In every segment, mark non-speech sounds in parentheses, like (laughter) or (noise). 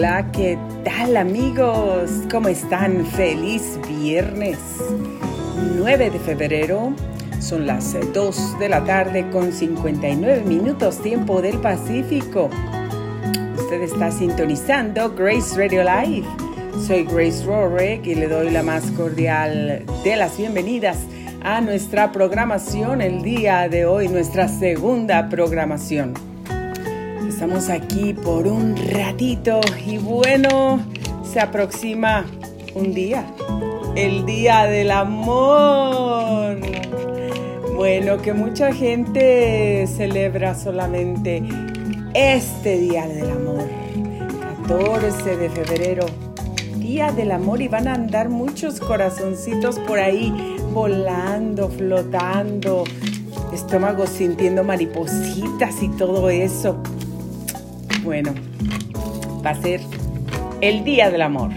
Hola, ¿qué tal amigos? ¿Cómo están? Feliz viernes 9 de febrero. Son las 2 de la tarde con 59 minutos tiempo del Pacífico. Usted está sintonizando Grace Radio Live. Soy Grace Rorek y le doy la más cordial de las bienvenidas a nuestra programación el día de hoy, nuestra segunda programación. Estamos aquí por un ratito y bueno, se aproxima un día, el día del amor. Bueno, que mucha gente celebra solamente este día del amor, 14 de febrero, día del amor y van a andar muchos corazoncitos por ahí volando, flotando, estómago sintiendo maripositas y todo eso. Bueno, va a ser el Día del Amor.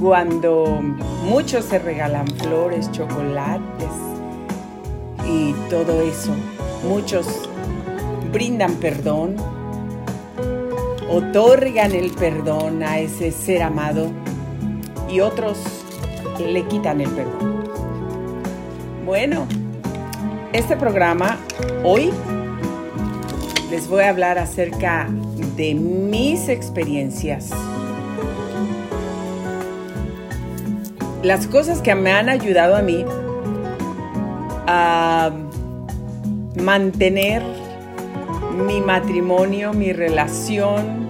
Cuando muchos se regalan flores, chocolates y todo eso, muchos brindan perdón, otorgan el perdón a ese ser amado y otros le quitan el perdón. Bueno, este programa hoy les voy a hablar acerca de mis experiencias. Las cosas que me han ayudado a mí a mantener mi matrimonio, mi relación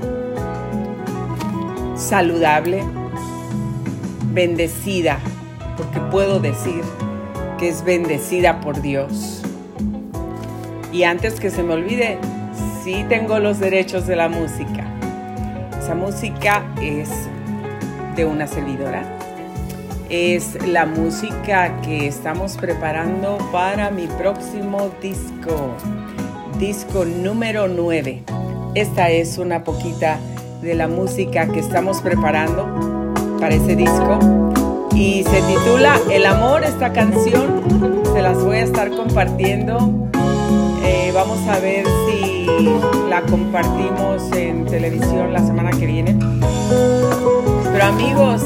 saludable, bendecida, porque puedo decir que es bendecida por Dios. Y antes que se me olvide, sí tengo los derechos de la música. Esa música es de una servidora. Es la música que estamos preparando para mi próximo disco, disco número 9. Esta es una poquita de la música que estamos preparando para ese disco y se titula El amor, esta canción. Se las voy a estar compartiendo. Vamos a ver si la compartimos en televisión la semana que viene. Pero amigos,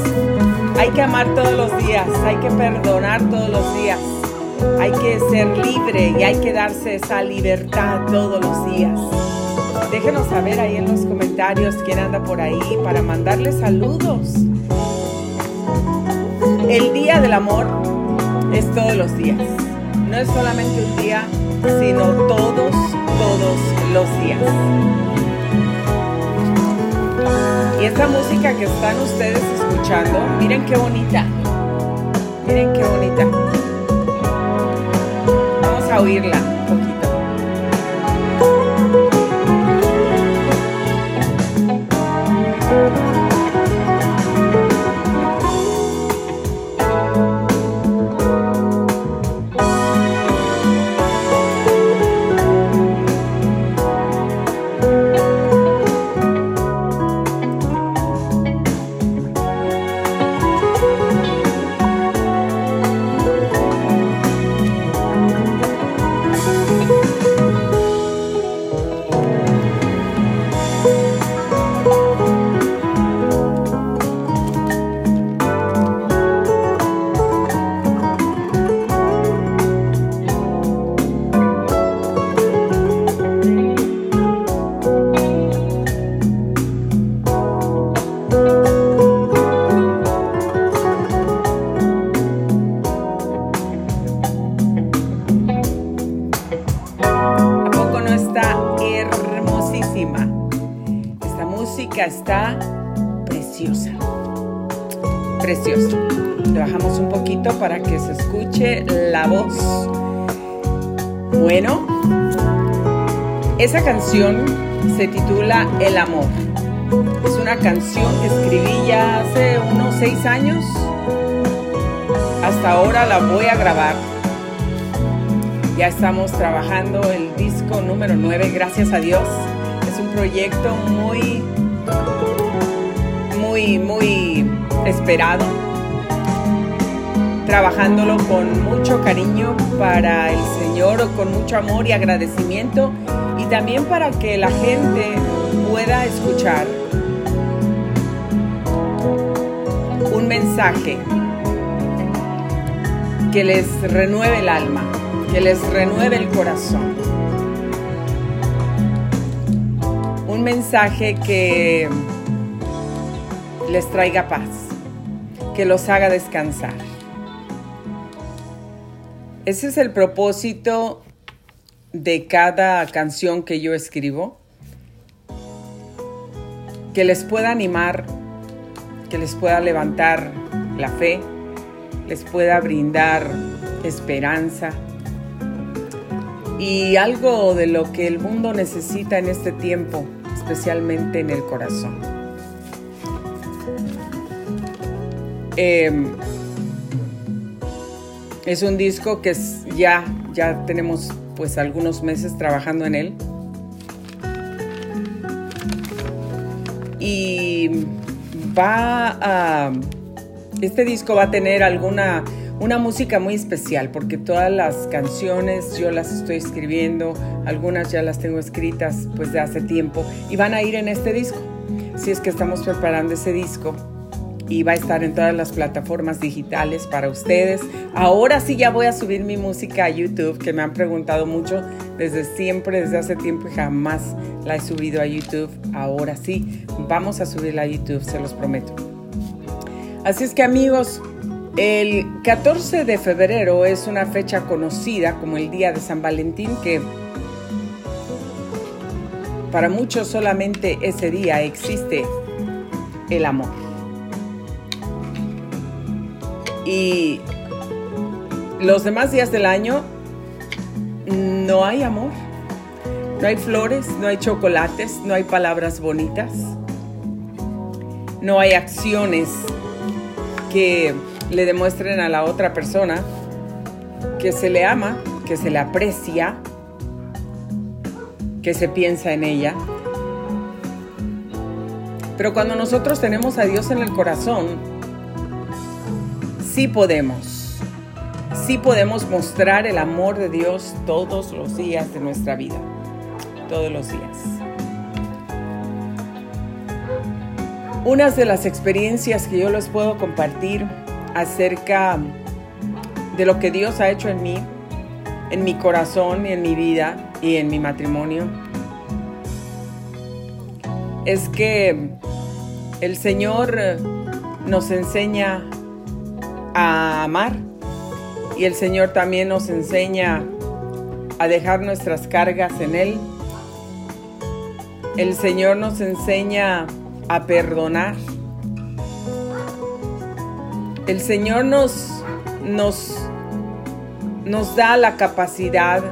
hay que amar todos los días, hay que perdonar todos los días, hay que ser libre y hay que darse esa libertad todos los días. Déjenos saber ahí en los comentarios quién anda por ahí para mandarle saludos. El día del amor es todos los días. No es solamente un día, sino todos todos los días. Y esta música que están ustedes escuchando, miren qué bonita. Miren qué bonita. Vamos a oírla canción se titula El amor. Es una canción que escribí ya hace unos seis años. Hasta ahora la voy a grabar. Ya estamos trabajando el disco número 9, gracias a Dios. Es un proyecto muy muy, muy esperado, trabajándolo con mucho cariño para el Señor, con mucho amor y agradecimiento, también para que la gente pueda escuchar un mensaje que les renueve el alma, que les renueve el corazón. Un mensaje que les traiga paz, que los haga descansar. Ese es el propósito de cada canción que yo escribo. Que les pueda animar, que les pueda levantar la fe, les pueda brindar esperanza y algo de lo que el mundo necesita en este tiempo, especialmente en el corazón. Em, es un disco que ya, ya tenemos pues algunos meses trabajando en él. Y va a... Este disco va a tener alguna una música muy especial porque todas las canciones yo las estoy escribiendo, algunas ya las tengo escritas pues de hace tiempo y van a ir en este disco. Si es que estamos preparando ese disco y va a estar en todas las plataformas digitales para ustedes. Ahora sí ya voy a subir mi música a YouTube, que me han preguntado mucho desde siempre, desde hace tiempo y jamás la he subido a YouTube. Ahora sí, vamos a subirla a YouTube, se los prometo. Así es que amigos, el 14 de febrero es una fecha conocida como el Día de San Valentín que para muchos solamente ese día existe el amor. Y los demás días del año no hay amor. No hay flores, no hay chocolates, no hay palabras bonitas. No hay acciones que le demuestren a la otra persona que se le ama, que se le aprecia, que se piensa en ella. Pero cuando nosotros tenemos a Dios en el corazón, sí podemos, sí podemos mostrar el amor de Dios todos los días de nuestra vida, todos los días. Unas de las experiencias que yo les puedo compartir acerca de lo que Dios ha hecho en mí, en mi corazón y en mi vida y en mi matrimonio, es que el Señor nos enseña a amar y el Señor también nos enseña a dejar nuestras cargas en Él. El Señor nos enseña a perdonar. El Señor nos, nos, nos da la capacidad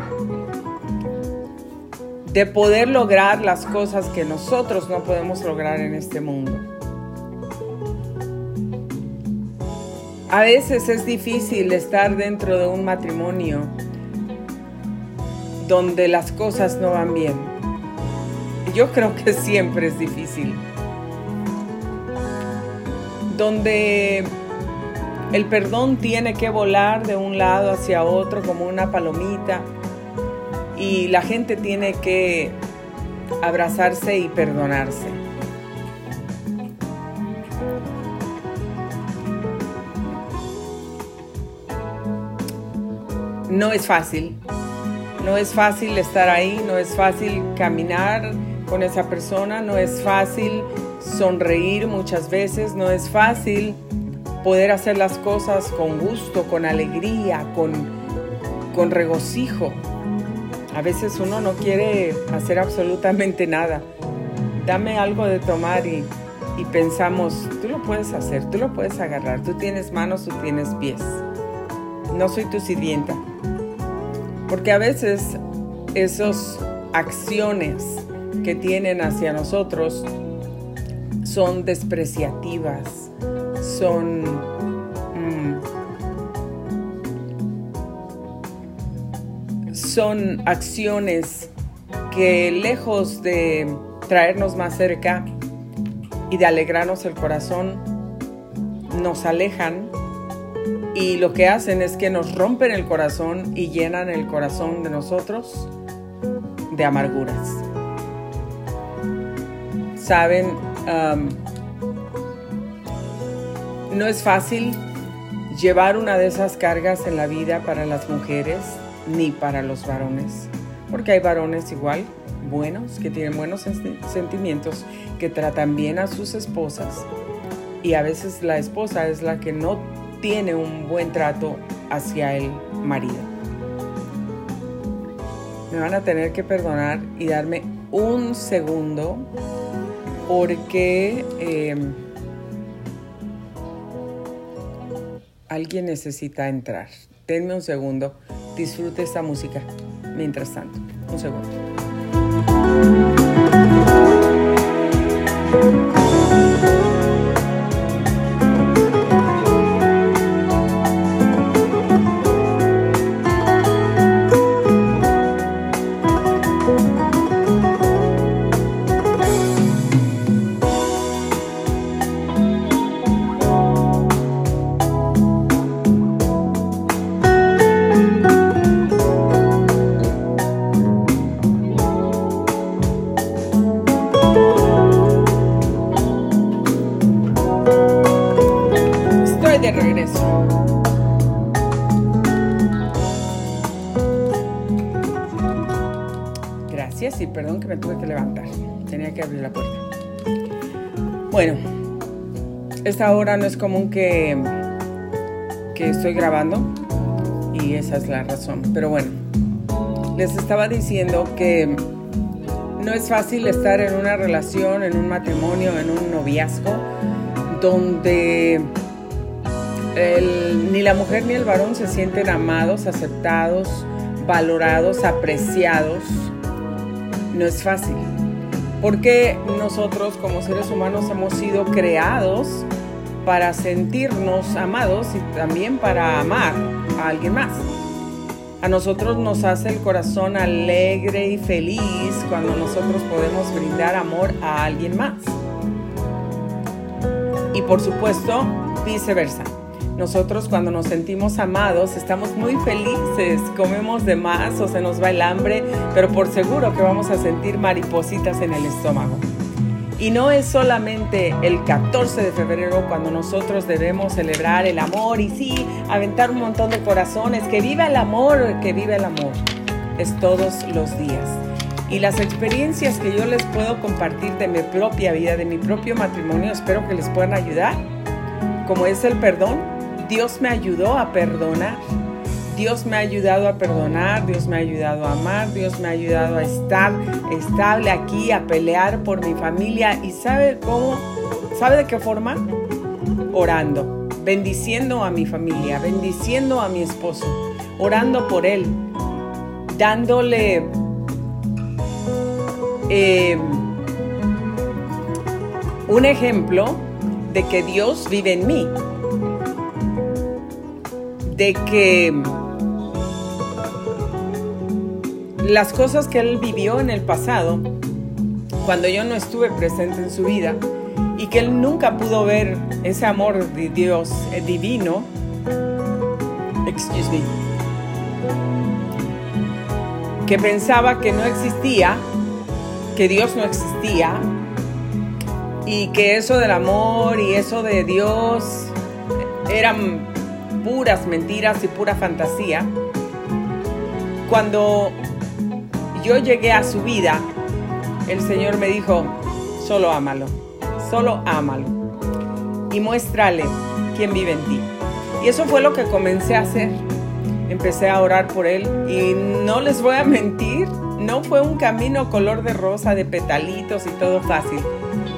de poder lograr las cosas que nosotros no podemos lograr en este mundo. A veces es difícil estar dentro de un matrimonio donde las cosas no van bien. Yo creo que siempre es difícil. Donde el perdón tiene que volar de un lado hacia otro como una palomita y la gente tiene que abrazarse y perdonarse. No es fácil. No es fácil estar ahí, no es fácil caminar con esa persona, no es fácil sonreír muchas veces, no es fácil poder hacer las cosas con gusto, con alegría, con, con regocijo. A veces uno no quiere hacer absolutamente nada. Dame algo de tomar y, y pensamos, tú lo puedes hacer, tú lo puedes agarrar, tú tienes manos, tú tienes pies. No soy tu sirvienta. Porque a veces esas acciones que tienen hacia nosotros son despreciativas, son mm, son acciones que lejos de traernos más cerca y de alegrarnos el corazón, nos alejan y lo que hacen es que nos rompen el corazón y llenan el corazón de nosotros de amarguras. saben, no es fácil llevar una de esas cargas en la vida para las mujeres ni para los varones, porque hay varones igual buenos, que tienen buenos sentimientos, que tratan bien a sus esposas y a veces la esposa es la que no tiene un buen trato hacia el marido. Me van a tener que perdonar y darme un segundo porque eh, alguien necesita entrar. Denme un segundo, disfrute esta música mientras tanto. Un segundo. Esta hora no es común que, que estoy grabando y esa es la razón. Pero bueno, les estaba diciendo que no es fácil estar en una relación, en un matrimonio, en un noviazgo, donde ni la mujer ni el varón se sienten amados, aceptados, valorados, apreciados no es fácil. Porque nosotros como seres humanos hemos sido creados para sentirnos amados y también para amar a alguien más. A nosotros nos hace el corazón alegre y feliz cuando nosotros podemos brindar amor a alguien más. Y por supuesto, viceversa. Nosotros cuando nos sentimos amados estamos muy felices, comemos de más o se nos va el hambre, pero por seguro que vamos a sentir maripositas en el estómago. Y no es solamente el 14 de febrero cuando nosotros debemos celebrar el amor y sí, aventar un montón de corazones, que viva el amor, que viva el amor. Es todos los días. Y las experiencias que yo les puedo compartir de mi propia vida, de mi propio matrimonio, espero que les puedan ayudar, como es el perdón, Dios me ayudó a perdonar. Dios me ha ayudado a perdonar, Dios me ha ayudado a amar, Dios me ha ayudado a estar estable aquí, a pelear por mi familia. ¿Y sabe cómo? ¿Sabe de qué forma? Orando, bendiciendo a mi familia, bendiciendo a mi esposo, orando por él, dándole eh, un ejemplo de que Dios vive en mí de que las cosas que él vivió en el pasado, cuando yo no estuve presente en su vida, y que él nunca pudo ver ese amor de Dios eh, divino, excuse me, que pensaba que no existía, que Dios no existía, y que eso del amor y eso de Dios eran puras mentiras y pura fantasía, cuando yo llegué a su vida, el Señor me dijo, solo ámalo, solo ámalo y muéstrale quién vive en ti. Y eso fue lo que comencé a hacer. Empecé a orar por él y no les voy a mentir, no fue un camino color de rosa, de petalitos y todo fácil.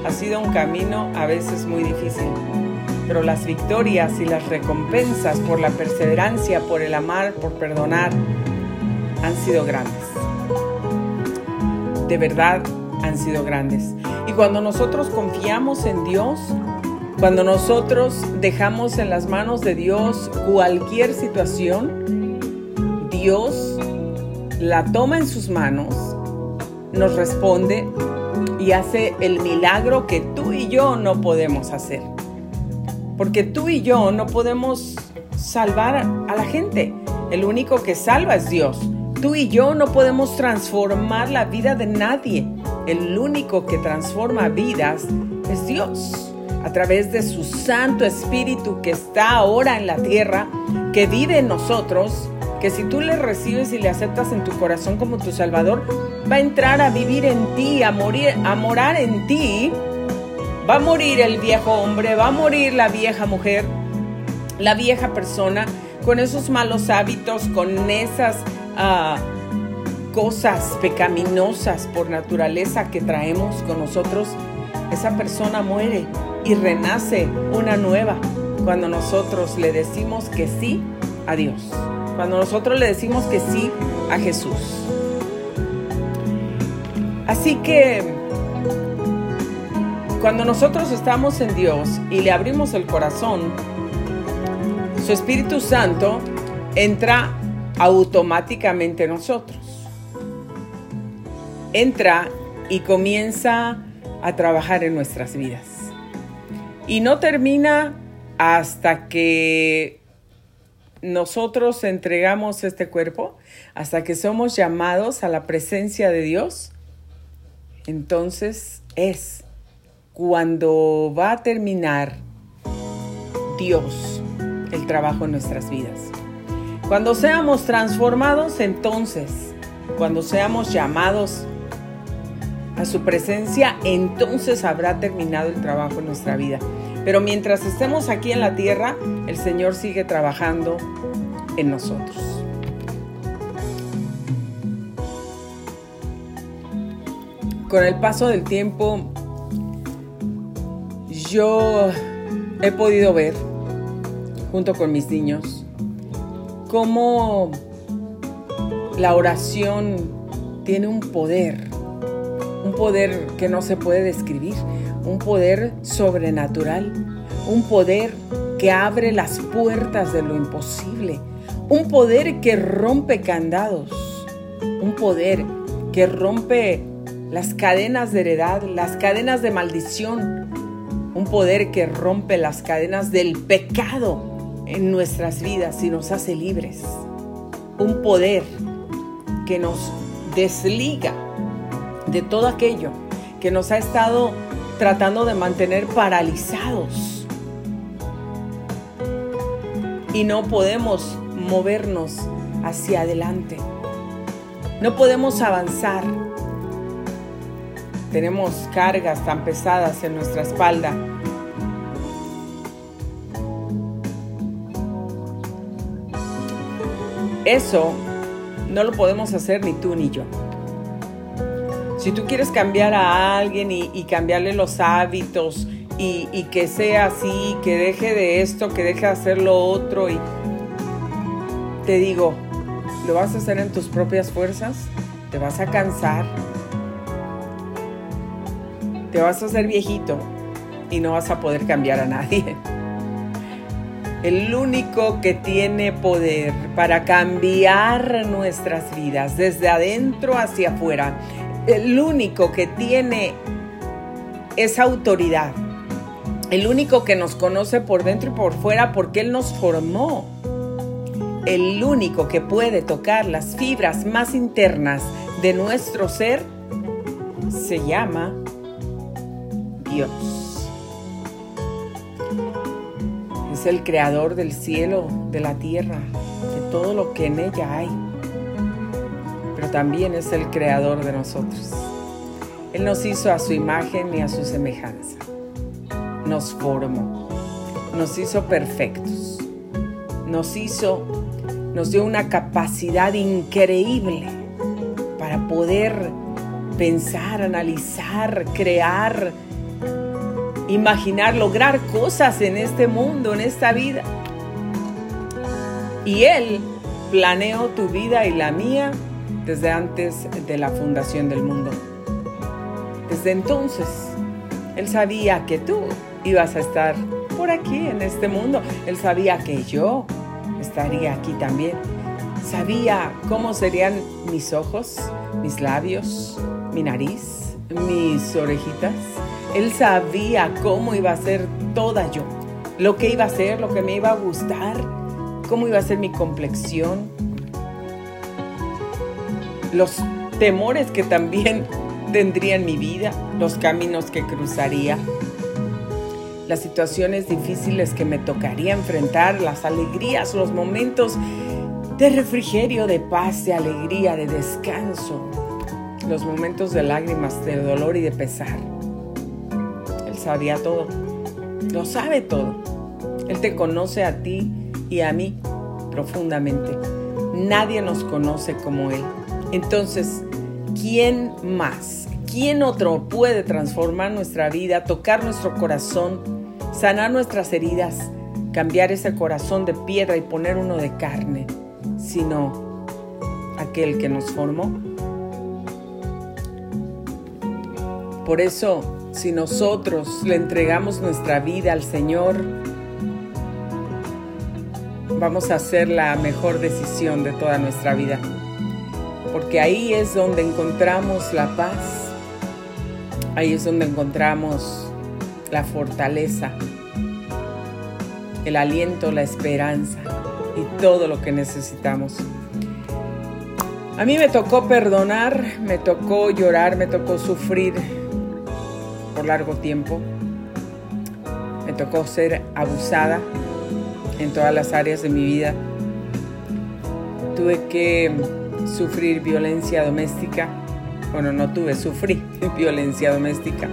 Ha sido un camino a veces muy difícil pero las victorias y las recompensas por la perseverancia, por el amar, por perdonar, han sido grandes. De verdad han sido grandes. Y cuando nosotros confiamos en Dios, cuando nosotros dejamos en las manos de Dios cualquier situación, Dios la toma en sus manos, nos responde y hace el milagro que tú y yo no podemos hacer. Porque tú y yo no podemos salvar a la gente. El único que salva es Dios. Tú y yo no podemos transformar la vida de nadie. El único que transforma vidas es Dios. A través de su Santo Espíritu que está ahora en la tierra, que vive en nosotros, que si tú le recibes y le aceptas en tu corazón como tu Salvador, va a entrar a vivir en ti, a morir, a morar en ti. Va a morir el viejo hombre, va a morir la vieja mujer, la vieja persona, con esos malos hábitos, con esas uh, cosas pecaminosas por naturaleza que traemos con nosotros, esa persona muere y renace una nueva cuando nosotros le decimos que sí a Dios, cuando nosotros le decimos que sí a Jesús. Así que cuando nosotros estamos en Dios y le abrimos el corazón, su Espíritu Santo entra automáticamente nosotros. Entra y comienza a trabajar en nuestras vidas. Y no termina hasta que nosotros entregamos este cuerpo, hasta que somos llamados a la presencia de Dios. Entonces es cuando va a terminar Dios el trabajo en nuestras vidas. Cuando seamos transformados, entonces, cuando seamos llamados a su presencia, entonces habrá terminado el trabajo en nuestra vida. Pero mientras estemos aquí en la tierra, el Señor sigue trabajando en nosotros. Con el paso del tiempo, yo he podido ver, junto con mis niños, cómo la oración tiene un poder, un poder que no se puede describir, un poder sobrenatural, un poder que abre las puertas de lo imposible, un poder que rompe candados, un poder que rompe las cadenas de heredad, las cadenas de maldición, un poder que rompe las cadenas del pecado en nuestras vidas y nos hace libres. Un poder que nos desliga de todo aquello que nos ha estado tratando de mantener paralizados. Y no podemos movernos hacia adelante. No podemos avanzar. Tenemos cargas tan pesadas en nuestra espalda Eso no lo podemos hacer ni tú ni yo. Si tú quieres cambiar a alguien y, cambiarle los hábitos y, y, que sea así, que deje de esto, que deje de hacer lo otro, y te digo, ¿lo vas a hacer en tus propias fuerzas? ¿Te vas a cansar? ¿Te vas a hacer viejito y no vas a poder cambiar a nadie? El único que tiene poder para cambiar nuestras vidas desde adentro hacia afuera, el único que tiene esa autoridad, el único que nos conoce por dentro y por fuera porque Él nos formó, el único que puede tocar las fibras más internas de nuestro ser, se llama Dios. Es el creador del cielo, de la tierra, de todo lo que en ella hay. Pero también es el creador de nosotros. Él nos hizo a su imagen y a su semejanza. Nos formó. Nos hizo perfectos. Nos hizo, nos dio una capacidad increíble para poder pensar, analizar, crear, imaginar, lograr cosas en este mundo, en esta vida. Y Él planeó tu vida y la mía desde antes de la fundación del mundo. Desde entonces, Él sabía que tú ibas a estar por aquí en este mundo. Él sabía que yo estaría aquí también. Sabía cómo serían mis ojos, mis labios, mi nariz, mis orejitas él sabía cómo iba a ser toda yo, lo que iba a ser, lo que me iba a gustar, cómo iba a ser mi complexión. los temores que también (laughs) tendría en mi vida, los caminos que cruzaría, las situaciones difíciles que me tocaría enfrentar, las alegrías, los momentos de refrigerio, de paz, de alegría, de descanso, los momentos de lágrimas, de dolor y de pesar. Sabía todo, lo sabe todo. Él te conoce a ti y a mí profundamente. Nadie nos conoce como Él. Entonces, ¿quién más? ¿Quién otro puede transformar nuestra vida, tocar nuestro corazón, sanar nuestras heridas, cambiar ese corazón de piedra y poner uno de carne, sino aquel que nos formó? Por eso, si nosotros le entregamos nuestra vida al Señor, vamos a hacer la mejor decisión de toda nuestra vida. Porque ahí es donde encontramos la paz, ahí es donde encontramos la fortaleza, el aliento, la esperanza y todo lo que necesitamos. A mí me tocó perdonar, me tocó llorar, me tocó sufrir largo tiempo. Me tocó ser abusada en todas las áreas de mi vida. Tuve que sufrir violencia doméstica. Bueno, no tuve, sufrí (laughs) violencia doméstica.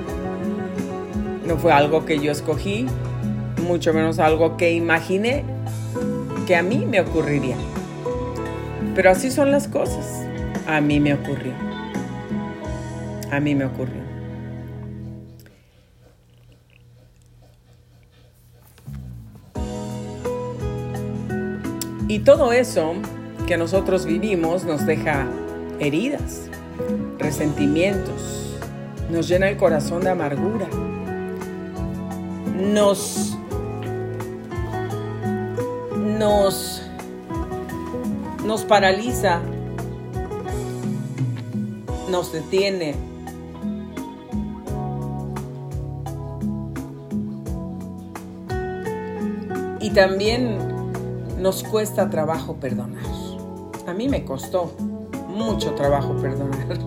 No fue algo que yo escogí, mucho menos algo que imaginé que a mí me ocurriría. Pero así son las cosas. A mí me ocurrió. A mí me ocurrió. Y todo eso que nosotros vivimos nos deja heridas, resentimientos, nos llena el corazón de amargura, nos, nos, nos paraliza, nos detiene. Y también nos cuesta trabajo perdonar. A mí me costó mucho trabajo perdonar.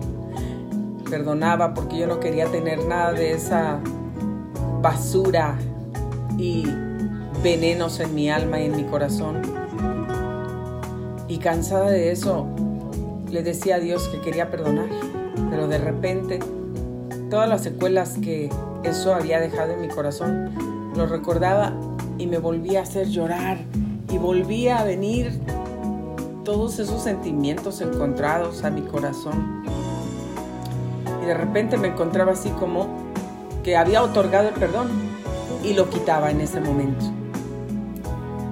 Perdonaba porque yo no quería tener nada de esa basura y venenos en mi alma y en mi corazón. Y cansada de eso, le decía a Dios que quería perdonar. Pero de repente, todas las secuelas que eso había dejado en mi corazón, lo recordaba y me volvía a hacer llorar y volvía a venir todos esos sentimientos encontrados a mi corazón. Y de repente me encontraba así como que había otorgado el perdón y lo quitaba en ese momento.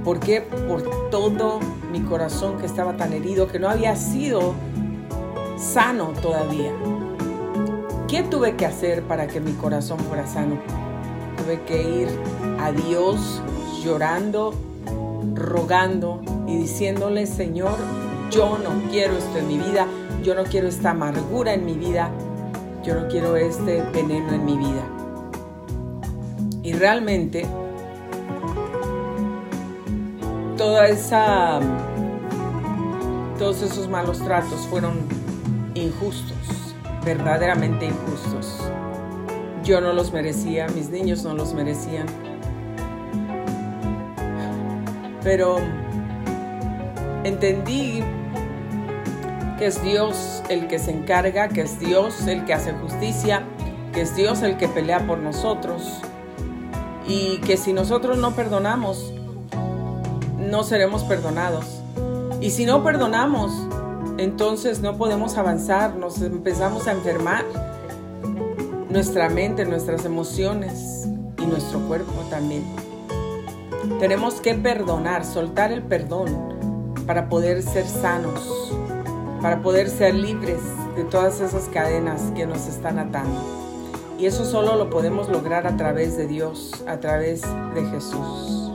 ¿Por qué? Por todo mi corazón que estaba tan herido, que no había sido sano todavía. ¿Qué tuve que hacer para que mi corazón fuera sano? Tuve que ir a Dios llorando, rogando, y diciéndole, Señor, yo no quiero esto en mi vida, yo no quiero esta amargura en mi vida, yo no quiero este veneno en mi vida. Y realmente toda esa todos esos malos tratos fueron injustos, verdaderamente injustos. Yo no los merecía, mis niños no los merecían. Pero entendí que es Dios el que se encarga, que es Dios el que hace justicia, que es Dios el que pelea por nosotros y que si nosotros no perdonamos, no seremos perdonados. Y si no perdonamos, entonces no podemos avanzar, nos empezamos a enfermar nuestra mente, nuestras emociones y nuestro cuerpo también. Tenemos que perdonar, soltar el perdón para poder ser sanos, para poder ser libres de todas esas cadenas que nos están atando. Y eso solo lo podemos lograr a través de Dios, a través de Jesús.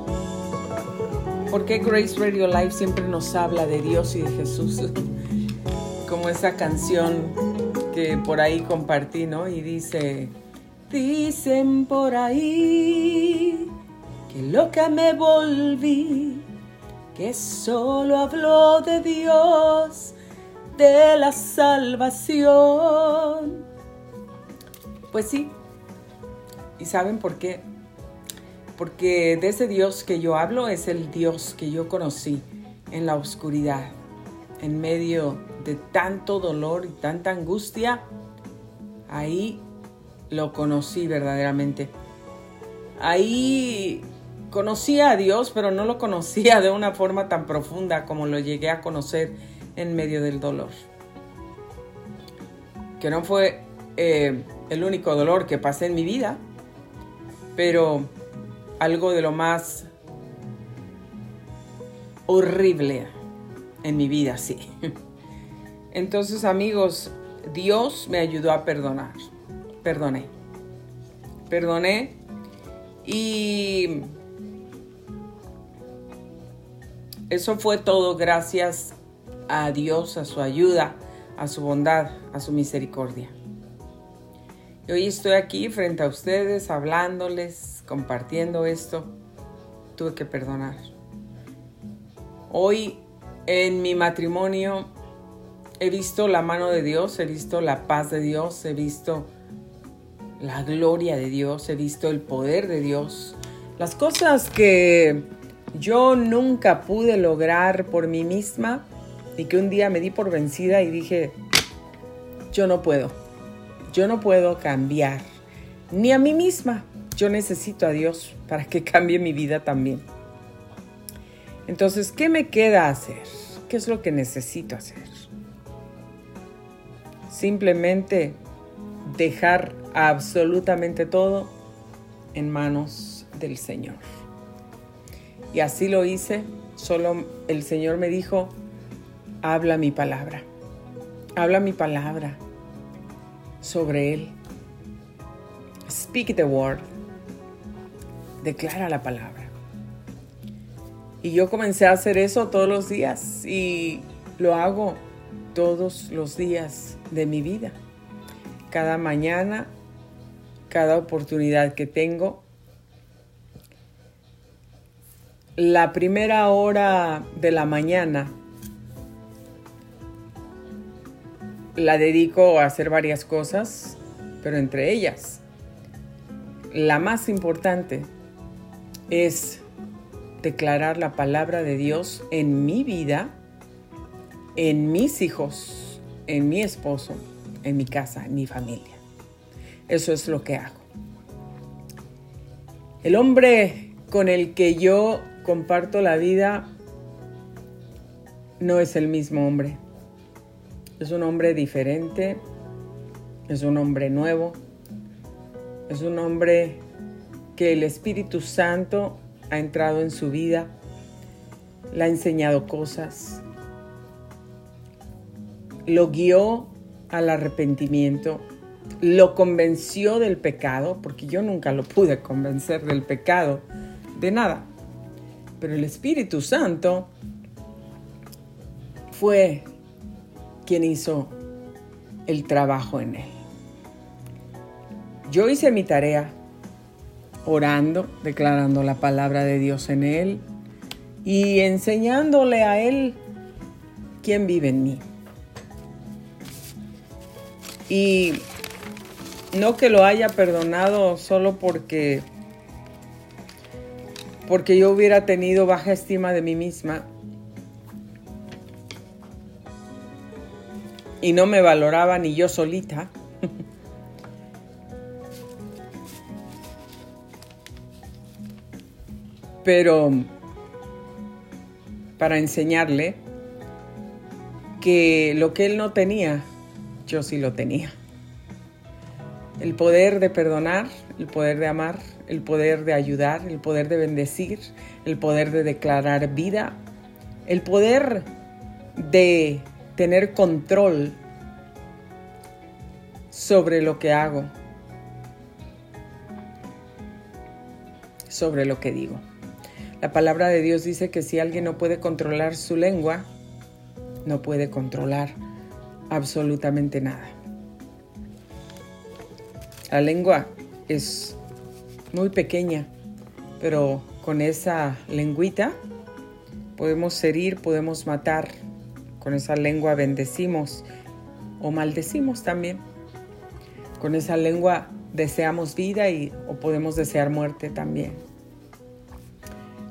Porque Grace Radio Live siempre nos habla de Dios y de Jesús? (laughs) Como esa canción que por ahí compartí, ¿no? Y dice, dicen por ahí que loca me volví que solo habló de Dios, de la salvación. Pues sí. ¿Y saben por qué? Porque de ese Dios que yo hablo es el Dios que yo conocí en la oscuridad, en medio de tanto dolor y tanta angustia. Ahí lo conocí verdaderamente. Ahí conocía a Dios, pero no lo conocía de una forma tan profunda como lo llegué a conocer en medio del dolor. Que no fue eh, el único dolor que pasé en mi vida, pero algo de lo más horrible en mi vida, sí. Entonces, amigos, Dios me ayudó a perdonar. Perdoné. Perdoné y eso fue todo gracias a Dios, a su ayuda, a su bondad, a su misericordia. Y hoy estoy aquí frente a ustedes, hablándoles, compartiendo esto. Tuve que perdonar. Hoy en mi matrimonio he visto la mano de Dios, he visto la paz de Dios, he visto la gloria de Dios, he visto el poder de Dios. Las cosas que yo nunca pude lograr por mí misma y que un día me di por vencida y dije, yo no puedo, yo no puedo cambiar ni a mí misma, yo necesito a Dios para que (laughs) cambie mi vida también. Entonces, ¿qué me queda hacer? ¿Qué es lo que necesito hacer? Simplemente dejar absolutamente todo en manos del Señor. Y así lo hice, solo el Señor me dijo, habla mi palabra, habla mi palabra sobre Él. Speak the word, declara la palabra. Y yo comencé a hacer eso todos los días y lo hago todos los días de mi vida. Cada mañana, cada oportunidad que tengo. La primera hora de la mañana la dedico a hacer varias cosas, pero entre ellas, la más importante es declarar la palabra de Dios en mi vida, en mis hijos, en mi esposo, en mi casa, en mi familia. Eso es lo que hago. El hombre con el que yo comparto la vida no es el mismo hombre. Es un hombre diferente, es un hombre nuevo, es un hombre que el Espíritu Santo ha entrado en su vida, le ha enseñado cosas, lo guió al arrepentimiento, lo convenció del pecado, porque yo nunca lo pude convencer del pecado, de nada. Pero el Espíritu Santo fue quien hizo el trabajo en él. Yo hice mi tarea orando, declarando la palabra de Dios en él y enseñándole a él quién vive en mí. Y no que lo haya perdonado solo porque porque yo hubiera tenido baja estima de mí misma y no me valoraba ni yo solita. (laughs) Pero para enseñarle que lo que él no tenía, yo sí lo tenía. El poder de perdonar, el poder de amar, el poder de ayudar, el poder de bendecir, el poder de declarar vida, el poder de tener control sobre lo que hago, sobre lo que digo. La palabra de Dios dice que si alguien no puede controlar su lengua, no puede controlar absolutamente nada. La lengua es muy pequeña, pero con esa lengüita podemos herir, podemos matar Con esa lengua bendecimos o maldecimos también. Con esa lengua deseamos vida y o podemos desear muerte también.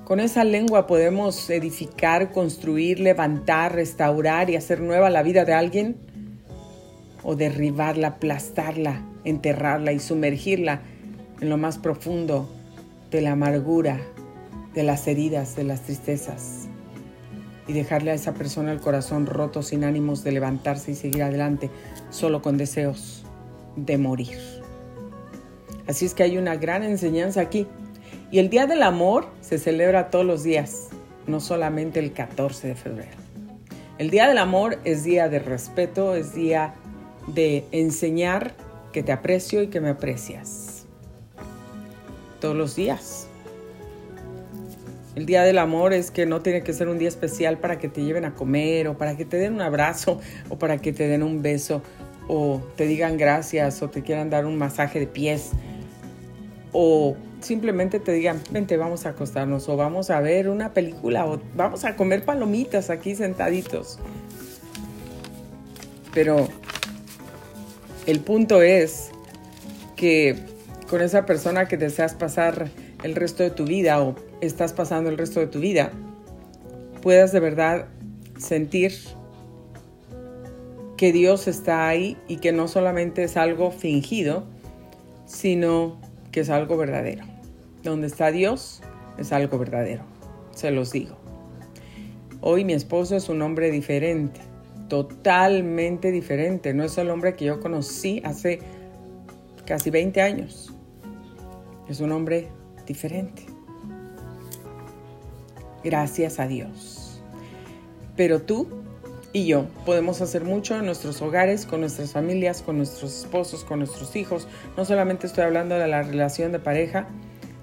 Con esa lengua podemos edificar, construir, levantar, restaurar y hacer nueva la vida de alguien o derribarla, aplastarla, enterrarla y sumergirla en lo más profundo de la amargura, de las heridas, de las tristezas y dejarle a esa persona el corazón roto sin ánimos de levantarse y seguir adelante, solo con deseos de morir. Así es que hay una gran enseñanza aquí. Y el Día del Amor se celebra todos los días, no solamente el 14 de febrero. El Día del Amor es día de respeto, es día de enseñar que te aprecio y que me aprecias. Todos los días. El Día del Amor es que no tiene que ser un día especial para que te lleven a comer o para que te den un abrazo (laughs) o para que te den un beso o te digan gracias o te quieran dar un masaje de pies o simplemente te digan, vente, vamos a acostarnos o vamos a ver una película o vamos a comer palomitas aquí sentaditos. Pero el punto es que con esa persona que deseas pasar el resto de tu vida o estás pasando el resto de tu vida, puedas de verdad sentir que Dios está ahí y que no solamente es algo fingido, sino que es algo verdadero. Donde está Dios es algo verdadero, se los digo. Hoy mi esposo es un hombre diferente, totalmente diferente. No es el hombre que yo conocí hace casi 20 años. Es un hombre diferente. Gracias a Dios. Pero tú y yo podemos hacer mucho en nuestros hogares, con nuestras familias, con nuestros esposos, con nuestros hijos. No solamente estoy hablando de la relación de pareja,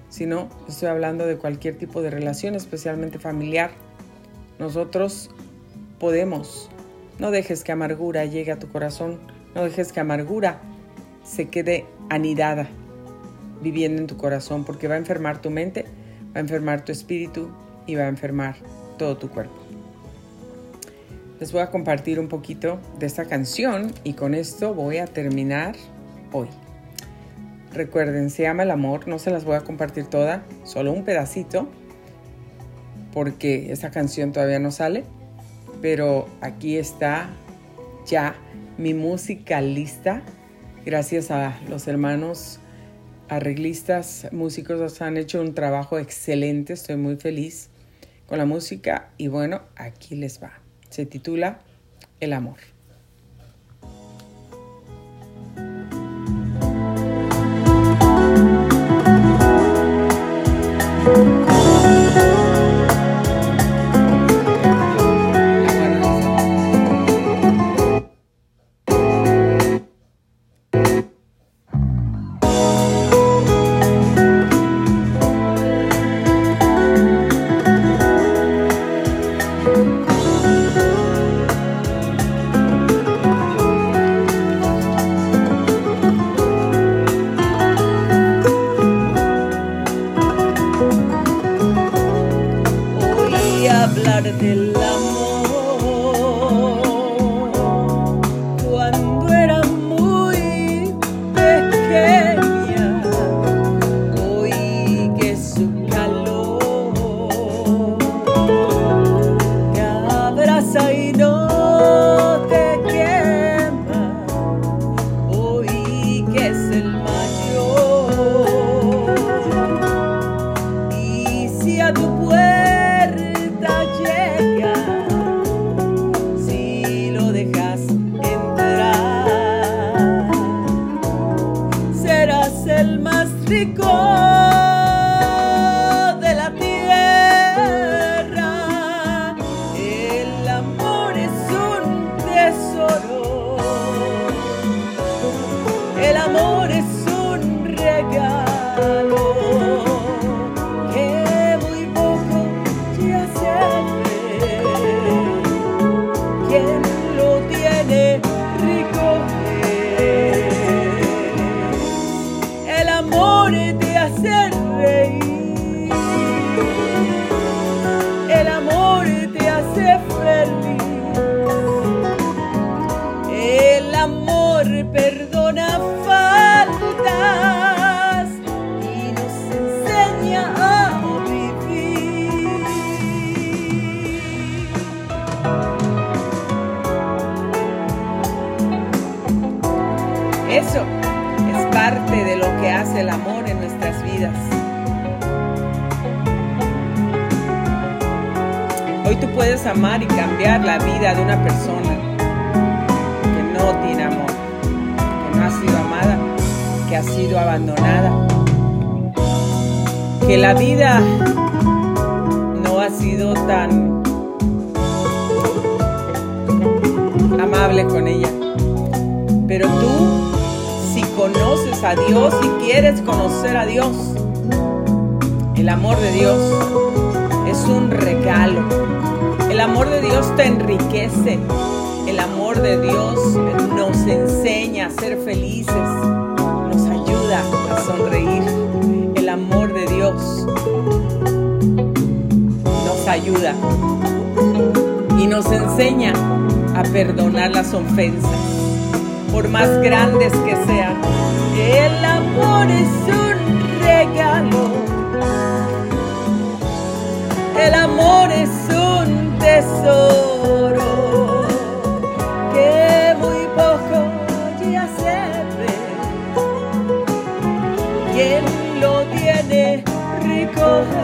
sino estoy hablando de cualquier tipo de relación, especialmente familiar. Nosotros podemos. No dejes que amargura llegue a tu corazón. No dejes que amargura se quede anidada viviendo en tu corazón porque va a enfermar tu mente, va a enfermar tu espíritu y va a enfermar todo tu cuerpo les voy a compartir un poquito de esta canción y con esto voy a terminar hoy. Recuerden, se llama el amor, no se las voy a compartir toda, solo un pedacito, porque esta canción todavía no sale, pero aquí está ya mi música lista, gracias a los hermanos arreglistas, músicos, han hecho un trabajo excelente, estoy muy feliz con la música y bueno, aquí les va. Se titula El amor. Te amar y cambiar la vida de una persona que no tiene amor, que no ha sido amada, que ha sido abandonada, que la vida no ha sido tan amable con ella. Pero tú, si conoces a Dios y quieres conocer a Dios, el amor de Dios es un regalo. El amor de Dios te enriquece. El amor de Dios nos enseña a ser felices. Nos ayuda a sonreír. El amor de Dios nos ayuda y nos enseña a perdonar las ofensas, por más grandes que sean. El amor es un regalo el amor es un tesoro que muy poco ya se ve. Quien lo tiene recoger.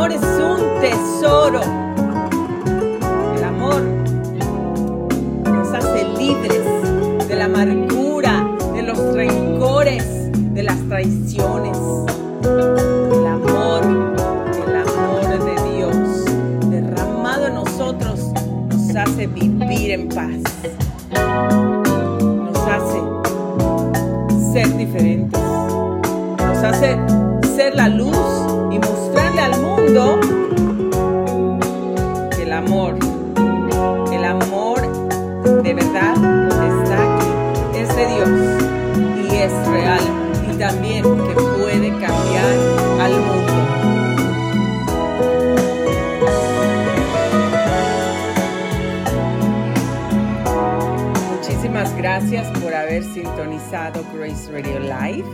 Amor es un tesoro. El amor nos hace libres de la amargura, de los rencores, de las traiciones. El amor, el amor de Dios derramado en nosotros nos hace vivir en paz. Nos hace ser diferentes. Nos hace ser la luz el amor, el amor de verdad está aquí, es de Dios y es real y también que puede cambiar al mundo. Muchísimas gracias por haber sintonizado Grace Radio Live.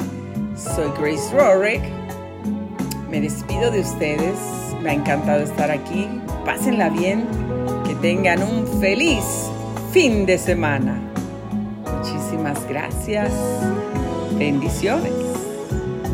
Soy Grace Rorick. Me despido de ustedes. Me ha encantado estar aquí. Pásenla bien. Que tengan un feliz fin de semana. Muchísimas gracias. Bendiciones.